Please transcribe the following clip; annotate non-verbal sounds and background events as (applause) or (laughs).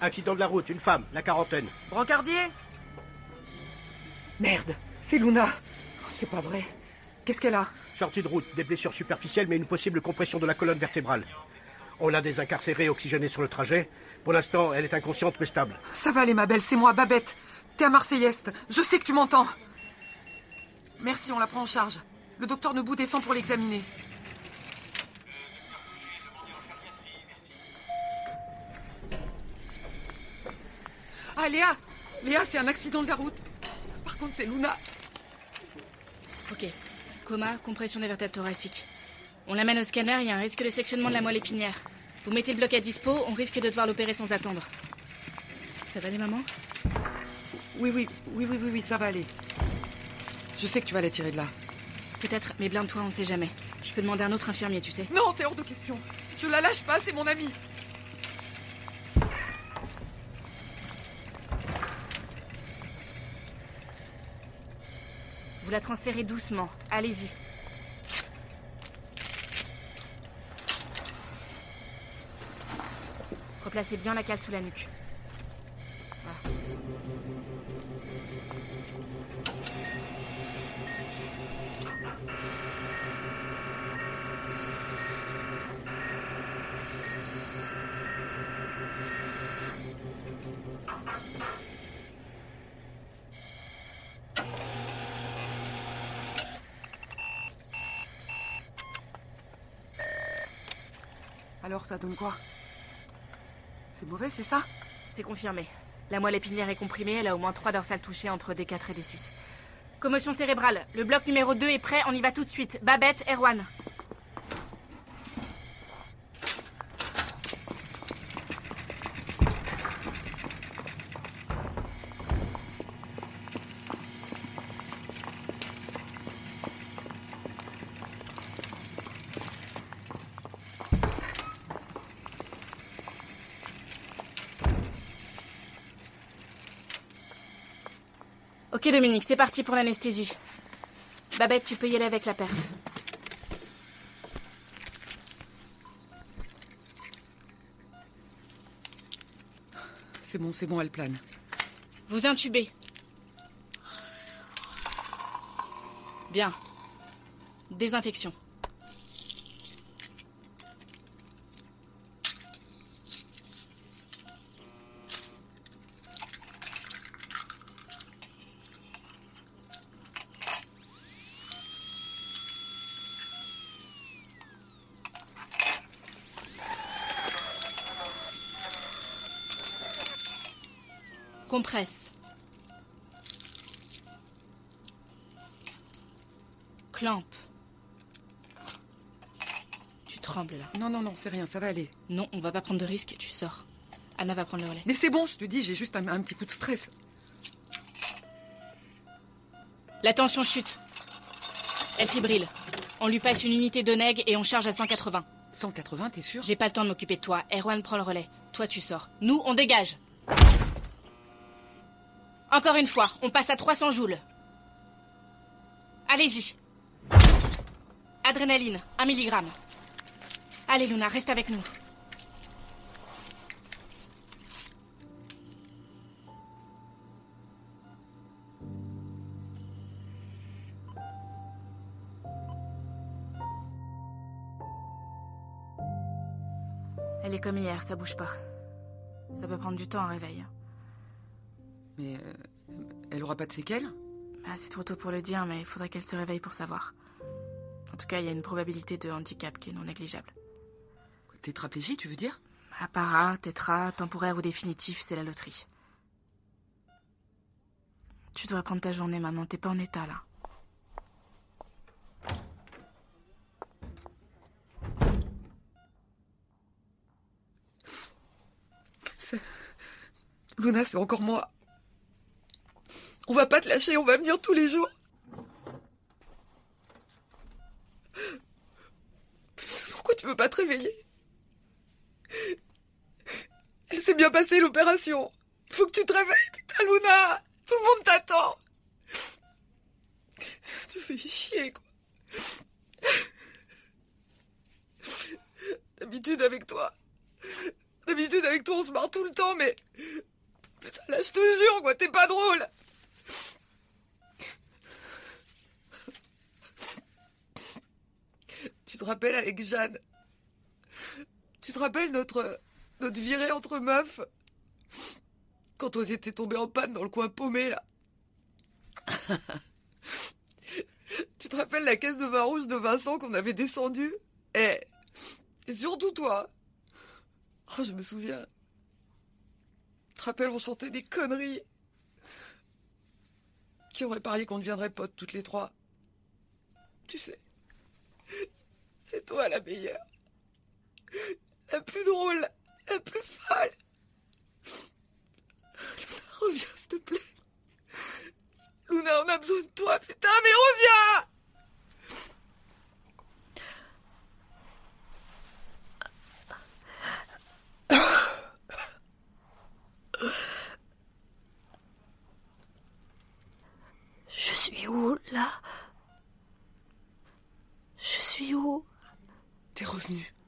Accident de la route, une femme, la quarantaine. Brancardier Merde, c'est Luna. C'est pas vrai. Qu'est-ce qu'elle a Sortie de route, des blessures superficielles, mais une possible compression de la colonne vertébrale. On l'a désincarcérée, oxygénée sur le trajet. Pour l'instant, elle est inconsciente mais stable. Ça va aller, ma belle, c'est moi, Babette. T'es à Marseille-Est. Je sais que tu m'entends. Merci, on la prend en charge. Le docteur Nebou descend pour l'examiner. Léa Léa, c'est un accident de la route. Par contre, c'est Luna. Ok. Coma, compression des vertèbres thoraciques. On l'amène au scanner, il y a un risque de sectionnement de la moelle épinière. Vous mettez le bloc à dispo, on risque de devoir l'opérer sans attendre. Ça va aller, maman Oui, oui, oui, oui, oui, oui, ça va aller. Je sais que tu vas la tirer de là. Peut-être, mais blinde-toi, on sait jamais. Je peux demander à un autre infirmier, tu sais. Non, c'est hors de question. Je la lâche pas, c'est mon ami. Vous la transférez doucement. Allez-y. Replacez bien la cale sous la nuque. Alors, ça donne quoi? C'est mauvais, c'est ça? C'est confirmé. La moelle épinière est comprimée, elle a au moins trois dorsales touchées entre D4 et D6. Commotion cérébrale. Le bloc numéro 2 est prêt, on y va tout de suite. Babette, Erwan. Ok Dominique, c'est parti pour l'anesthésie. Babette, tu peux y aller avec la perf. C'est bon, c'est bon, elle plane. Vous intubez. Bien. Désinfection. Compresse. Clampe. Tu trembles là. Non, non, non, c'est rien, ça va aller. Non, on va pas prendre de risque, tu sors. Anna va prendre le relais. Mais c'est bon, je te dis, j'ai juste un, un petit coup de stress. La tension chute. Elle fibrille. On lui passe une unité de neg et on charge à 180. 180, t'es sûr? J'ai pas le temps de m'occuper de toi. Erwan prend le relais. Toi, tu sors. Nous, on dégage. Encore une fois, on passe à 300 joules. Allez-y. Adrénaline, 1 mg. Allez, Luna, reste avec nous. Elle est comme hier, ça bouge pas. Ça peut prendre du temps un réveil. Mais euh, elle aura pas de séquelles? Ah, c'est trop tôt pour le dire, mais il faudrait qu'elle se réveille pour savoir. En tout cas, il y a une probabilité de handicap qui est non négligeable. Tétraplégie, tu veux dire? Apparat, tétra, temporaire ou définitif, c'est la loterie. Tu devrais prendre ta journée maintenant, t'es pas en état là. Luna, c'est encore moi. On va pas te lâcher, on va venir tous les jours. Pourquoi tu veux pas te réveiller? Elle s'est bien passée l'opération. Il faut que tu te réveilles, putain Luna Tout le monde t'attend Tu fais chier, quoi. D'habitude avec toi. D'habitude avec toi, on se marre tout le temps, mais. Putain, là, je te jure, quoi, t'es pas drôle. Te rappelles avec Jeanne? Tu te rappelles notre. notre virée entre meufs? Quand on était tombé en panne dans le coin paumé, là (laughs) Tu te rappelles la caisse de vin rouge de Vincent qu'on avait descendu Eh Et surtout toi Oh, je me souviens. Tu te rappelles, on chantait des conneries. Qui aurait parié qu'on deviendrait potes toutes les trois? Tu sais. C'est toi la meilleure. La plus drôle. La plus folle. Reviens, s'il te plaît. Luna, on a besoin de toi, putain, mais reviens Je suis où, là? Je